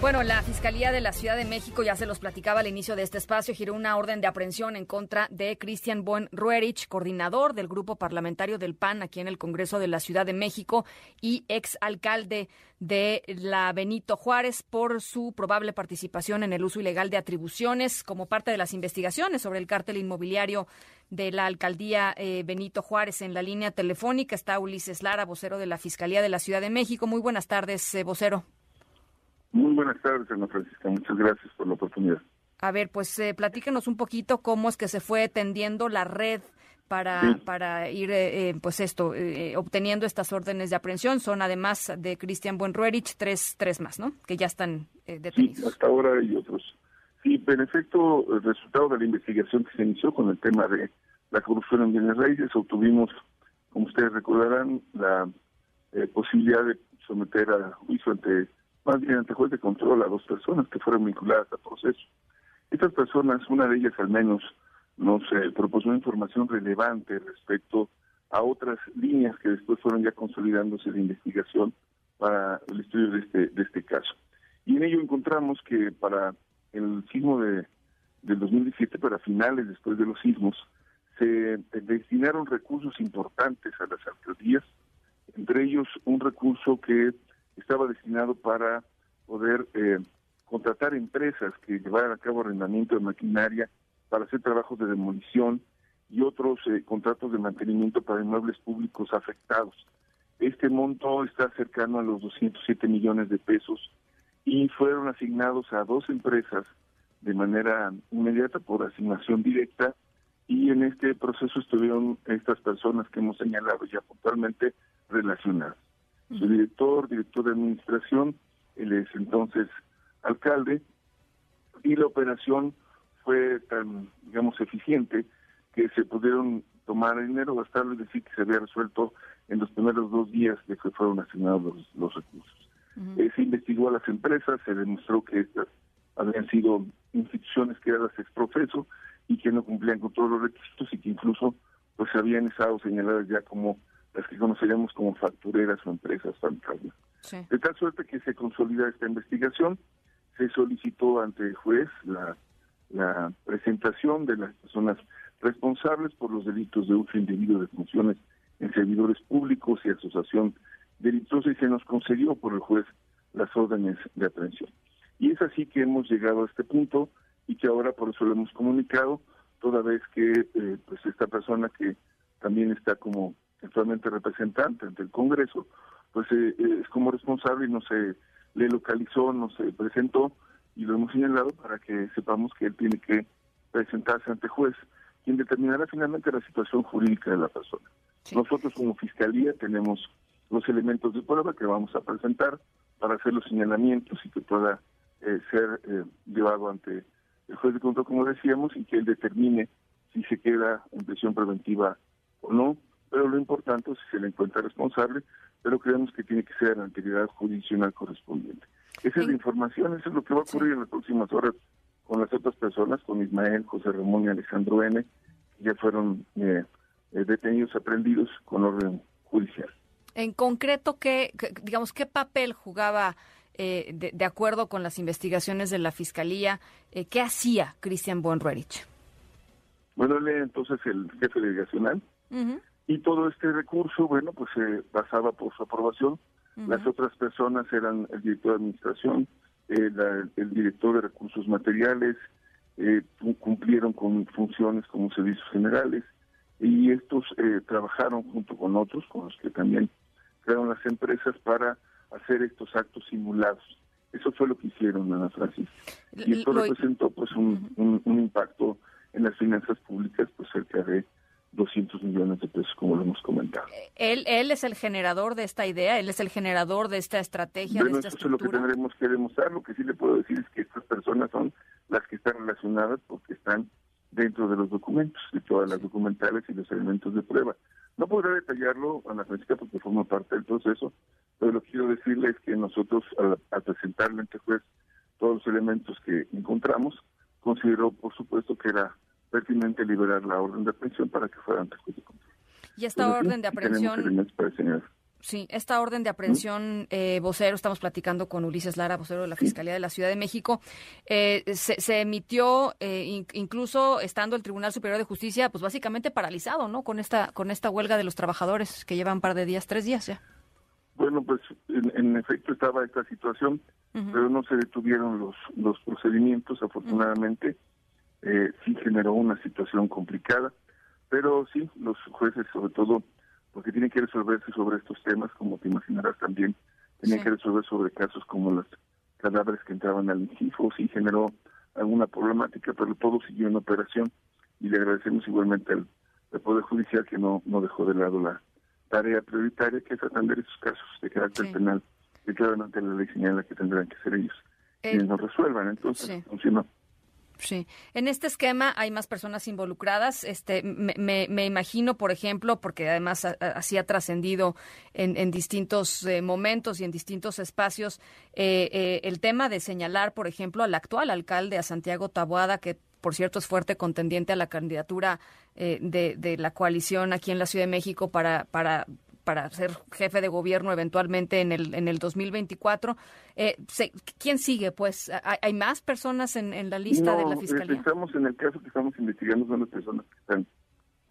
Bueno, la Fiscalía de la Ciudad de México, ya se los platicaba al inicio de este espacio, giró una orden de aprehensión en contra de Cristian Buen Ruerich, coordinador del grupo parlamentario del PAN aquí en el Congreso de la Ciudad de México y exalcalde de la Benito Juárez por su probable participación en el uso ilegal de atribuciones como parte de las investigaciones sobre el cártel inmobiliario de la alcaldía eh, Benito Juárez. En la línea telefónica está Ulises Lara, vocero de la Fiscalía de la Ciudad de México. Muy buenas tardes, eh, vocero. Muy buenas tardes, Ana Francisca. Muchas gracias por la oportunidad. A ver, pues eh, platíquenos un poquito cómo es que se fue tendiendo la red para, para ir, eh, eh, pues esto, eh, obteniendo estas órdenes de aprehensión. Son además de Cristian Buenruerich, tres, tres más, ¿no? Que ya están detenidos. Sí, hasta ahora hay otros. Sí, en efecto, el resultado de la investigación que se inició con el tema de la corrupción en bienes raíces, obtuvimos, como ustedes recordarán, la posibilidad de someter a juicio ante más bien ante juez de control a dos personas que fueron vinculadas al proceso. Estas personas, una de ellas al menos, nos eh, proporcionó información relevante respecto a otras líneas que después fueron ya consolidándose de investigación para el estudio de este, de este caso. Y en ello encontramos que para el sismo de, del 2017, para finales después de los sismos, se destinaron recursos importantes a las alcaldías, entre ellos un recurso que estaba destinado para poder eh, contratar empresas que llevaran a cabo arrendamiento de maquinaria para hacer trabajos de demolición y otros eh, contratos de mantenimiento para inmuebles públicos afectados. Este monto está cercano a los 207 millones de pesos y fueron asignados a dos empresas de manera inmediata por asignación directa y en este proceso estuvieron estas personas que hemos señalado ya puntualmente relacionadas su director, director de administración, él es entonces alcalde, y la operación fue tan, digamos, eficiente que se pudieron tomar dinero, gastarlo y decir que se había resuelto en los primeros dos días de que fueron asignados los, recursos. Eh, se investigó a las empresas, se demostró que estas habían sido instituciones creadas exprofeso y que no cumplían con todos los requisitos y que incluso pues habían estado señaladas ya como las que conoceríamos como factureras o empresas fantasma. De tal suerte que se consolida esta investigación, se solicitó ante el juez la, la presentación de las personas responsables por los delitos de uso indebido de funciones en servidores públicos y asociación delictuosa y se nos concedió por el juez las órdenes de aprehensión. Y es así que hemos llegado a este punto y que ahora por eso lo hemos comunicado, toda vez que eh, pues esta persona que también está como actualmente representante ante el Congreso, pues eh, eh, es como responsable y no se le localizó, no se presentó y lo hemos señalado para que sepamos que él tiene que presentarse ante juez, quien determinará finalmente la situación jurídica de la persona. Nosotros como Fiscalía tenemos los elementos de prueba que vamos a presentar para hacer los señalamientos y que pueda eh, ser llevado ante el juez de control, como decíamos, y que él determine si se queda en prisión preventiva o no, pero lo importante es si se le encuentra responsable, pero creemos que tiene que ser la actividad judicial correspondiente. Esa es la información, eso es lo que va a ocurrir en las próximas horas con las otras personas, con Ismael, José Ramón y Alejandro N., que ya fueron eh, eh, detenidos, aprendidos con orden judicial. En concreto, ¿qué, digamos, qué papel jugaba, eh, de, acuerdo con las investigaciones de la Fiscalía, qué hacía Cristian Bonruerich? Bueno, él entonces el jefe delegacional, y todo este recurso, bueno, pues se pasaba por su aprobación. Las otras personas eran el director de administración, el, director de recursos materiales, eh, cumplieron con funciones como servicios generales y estos eh, trabajaron junto con otros, con los que también crearon las empresas para hacer estos actos simulados. Eso fue lo que hicieron, Ana Francis. Y esto representó pues un, un impacto en las finanzas públicas pues cerca de 200 millones de pesos, como lo hemos comentado. ¿Él, él es el generador de esta idea? ¿Él es el generador de esta estrategia, de esta eso es lo que tendremos que demostrar. Lo que sí le puedo decir es que estas personas son las que están relacionadas porque están dentro de los documentos, de todas las documentales y los elementos de prueba. No podré detallarlo, Ana Francisca, porque forma parte del proceso, pero lo que quiero decirle es que nosotros, al, al presentarle ante juez todos los elementos que encontramos, consideró, por supuesto, que era pertinente liberar la orden de aprehensión para que fuera ante juez de control. Y esta orden de aprehensión... Sí, esta orden de aprehensión, eh, vocero, estamos platicando con Ulises Lara, vocero de la Fiscalía de la Ciudad de México, eh, se, emitió eh, incluso estando el Tribunal Superior de Justicia, pues básicamente paralizado, ¿no? Con esta con esta huelga de los trabajadores que llevan un par de días, tres días ya. Bueno, pues en, efecto estaba esta situación, pero no se detuvieron los los procedimientos, afortunadamente. Sí generó una situación complicada, pero sí, los jueces, sobre todo porque tiene que resolverse sobre estos temas, como te imaginarás también, tenía que resolver sobre casos como los cadáveres que entraban al INCIFO, sí generó alguna problemática, pero todo siguió en operación y le agradecemos igualmente al, Poder Judicial que no, no dejó de lado la tarea prioritaria que es atender esos casos de carácter penal que claramente la ley señala que tendrán que ser ellos quienes nos resuelvan. Entonces, funcionó. Sí. En este esquema hay más personas involucradas. Este, me, imagino, por ejemplo, porque además así ha trascendido en, distintos eh, momentos y en distintos espacios, eh, eh, el tema de señalar, por ejemplo, al actual alcalde, a Santiago Taboada, que por cierto es fuerte contendiente a la candidatura de, de, la coalición aquí en la Ciudad de México para, para para ser jefe de gobierno eventualmente en el, en el 2024. Eh, ¿Quién sigue? Pues, ¿hay, más personas en, la lista de la Fiscalía? Estamos en el caso que estamos investigando, son las personas que están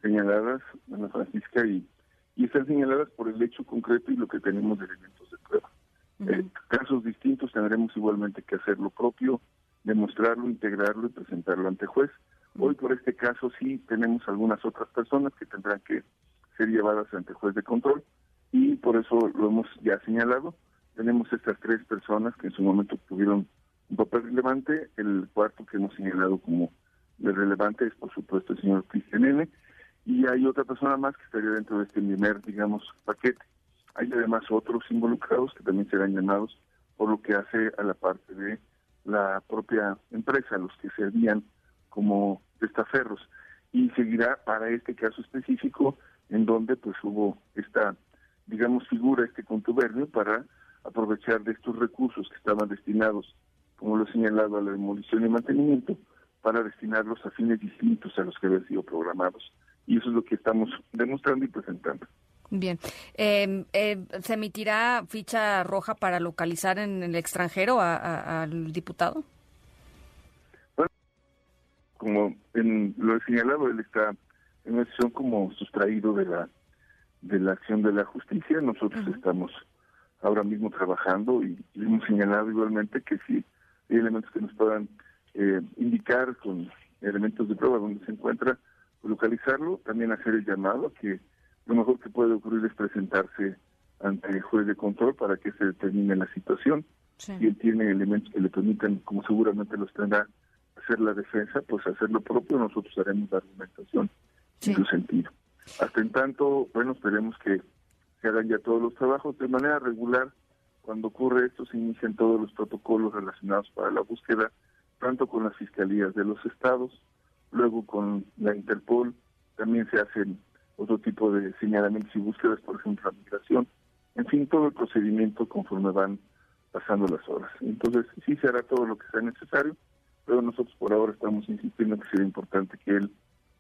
señaladas, Ana Francisca, y, y están señaladas por el hecho concreto y lo que tenemos de elementos de prueba. Eh, casos distintos tendremos igualmente que hacer lo propio, demostrarlo, integrarlo y presentarlo ante juez. Hoy por este caso sí tenemos algunas otras personas que tendrán que ser llevadas ante juez de control y por eso lo hemos ya señalado. Tenemos estas tres personas que en su momento tuvieron un papel relevante. El cuarto que hemos señalado como de relevante es, por supuesto, el señor Cristian N. Y hay otra persona más que estaría dentro de este primer, digamos, paquete. Hay además otros involucrados que también serán llamados por lo que hace a la parte de la propia empresa, los que servían como testaferros. Y seguirá para este caso específico en donde pues hubo esta, digamos, figura, este contubernio para aprovechar de estos recursos que estaban destinados, como lo he señalado, a la demolición y mantenimiento, para destinarlos a fines distintos a los que habían sido programados. Y eso es lo que estamos demostrando y presentando. Bien. Em, eh, ¿Se emitirá ficha roja para localizar en el extranjero al diputado? Bueno, como en, lo he señalado, él está en una decisión como sustraído de la de la acción de la justicia. Nosotros estamos ahora mismo trabajando y, hemos señalado igualmente que si hay elementos que nos puedan eh, indicar con elementos de prueba donde se encuentra, localizarlo, también hacer el llamado que lo mejor que puede ocurrir es presentarse ante el juez de control para que se determine la situación. Si él tiene elementos que le permitan, como seguramente los tendrá, hacer la defensa, pues hacer lo propio, nosotros haremos la argumentación en su sentido. Hasta en tanto, bueno, esperemos que se hagan ya todos los trabajos de manera regular. Cuando ocurre esto, se inician todos los protocolos relacionados para la búsqueda, tanto con las fiscalías de los estados, luego con la Interpol, también se hacen otro tipo de señalamientos y búsquedas, por ejemplo, la migración. En fin, todo el procedimiento conforme van pasando las horas. Entonces, sí se hará todo lo que sea necesario, pero nosotros por ahora estamos insistiendo que sería importante que él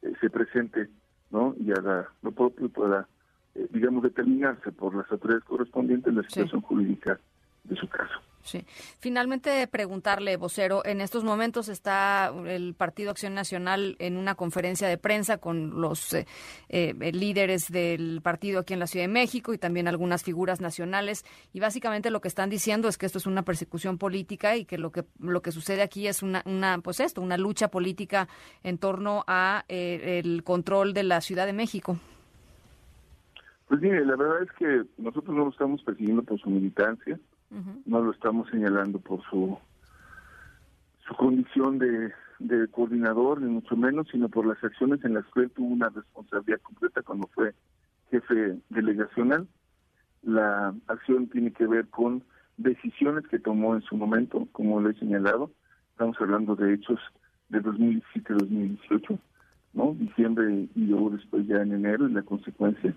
eh, se presente no y haga lo propio y pueda, eh, digamos, determinarse por las autoridades correspondientes la situación jurídica de su caso. Sí. Finalmente, preguntarle, vocero, en estos momentos está el Partido Acción Nacional en una conferencia de prensa con los eh, eh, líderes del partido aquí en la Ciudad de México y también algunas figuras nacionales. Y básicamente lo que están diciendo es que esto es una persecución política y que lo que lo que sucede aquí es una, una pues esto, una lucha política en torno a eh, el control de la Ciudad de México. Pues mire, la verdad es que nosotros no lo estamos persiguiendo por su militancia no lo estamos señalando por su su condición de, coordinador, ni mucho menos, sino por las acciones en las que él tuvo una responsabilidad completa cuando fue jefe delegacional. La acción tiene que ver con decisiones que tomó en su momento, como lo he señalado. Estamos hablando de hechos de 2017-2018, ¿no? Diciembre y luego después ya en enero y la consecuencia.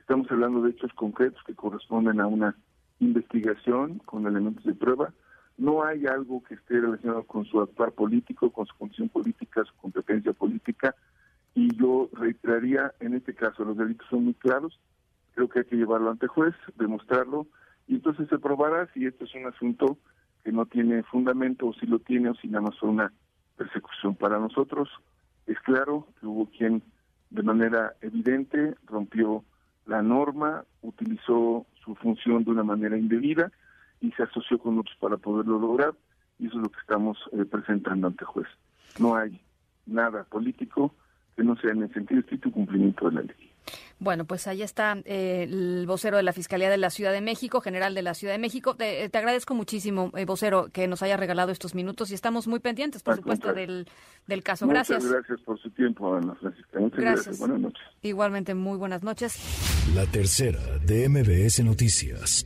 Estamos hablando de hechos concretos que corresponden a una investigación con elementos de prueba. No hay algo que esté relacionado con su actuar político, con su condición política, su competencia política. Y yo reiteraría, en este caso, los delitos son muy claros, creo que hay que llevarlo ante juez, demostrarlo, y entonces se probará si esto es un asunto que no tiene fundamento, o si lo tiene, o si nada más fue una persecución. Para nosotros es claro que hubo quien de manera evidente rompió la norma, utilizó su función de una manera indebida y se asoció con otros para poderlo lograr, y eso es lo que estamos eh, presentando ante juez. No hay nada político que no sea en el sentido estricto cumplimiento de la ley. Bueno, pues ahí está eh, el vocero de la Fiscalía de la Ciudad de México, general de la Ciudad de México. Te, agradezco muchísimo, eh, vocero, que nos haya regalado estos minutos y estamos muy pendientes, por supuesto, del, del, caso. Gracias. Muchas gracias por su tiempo, Ana Francisca. Muchas gracias. Buenas noches. Igualmente, muy buenas noches. La tercera de MBS Noticias.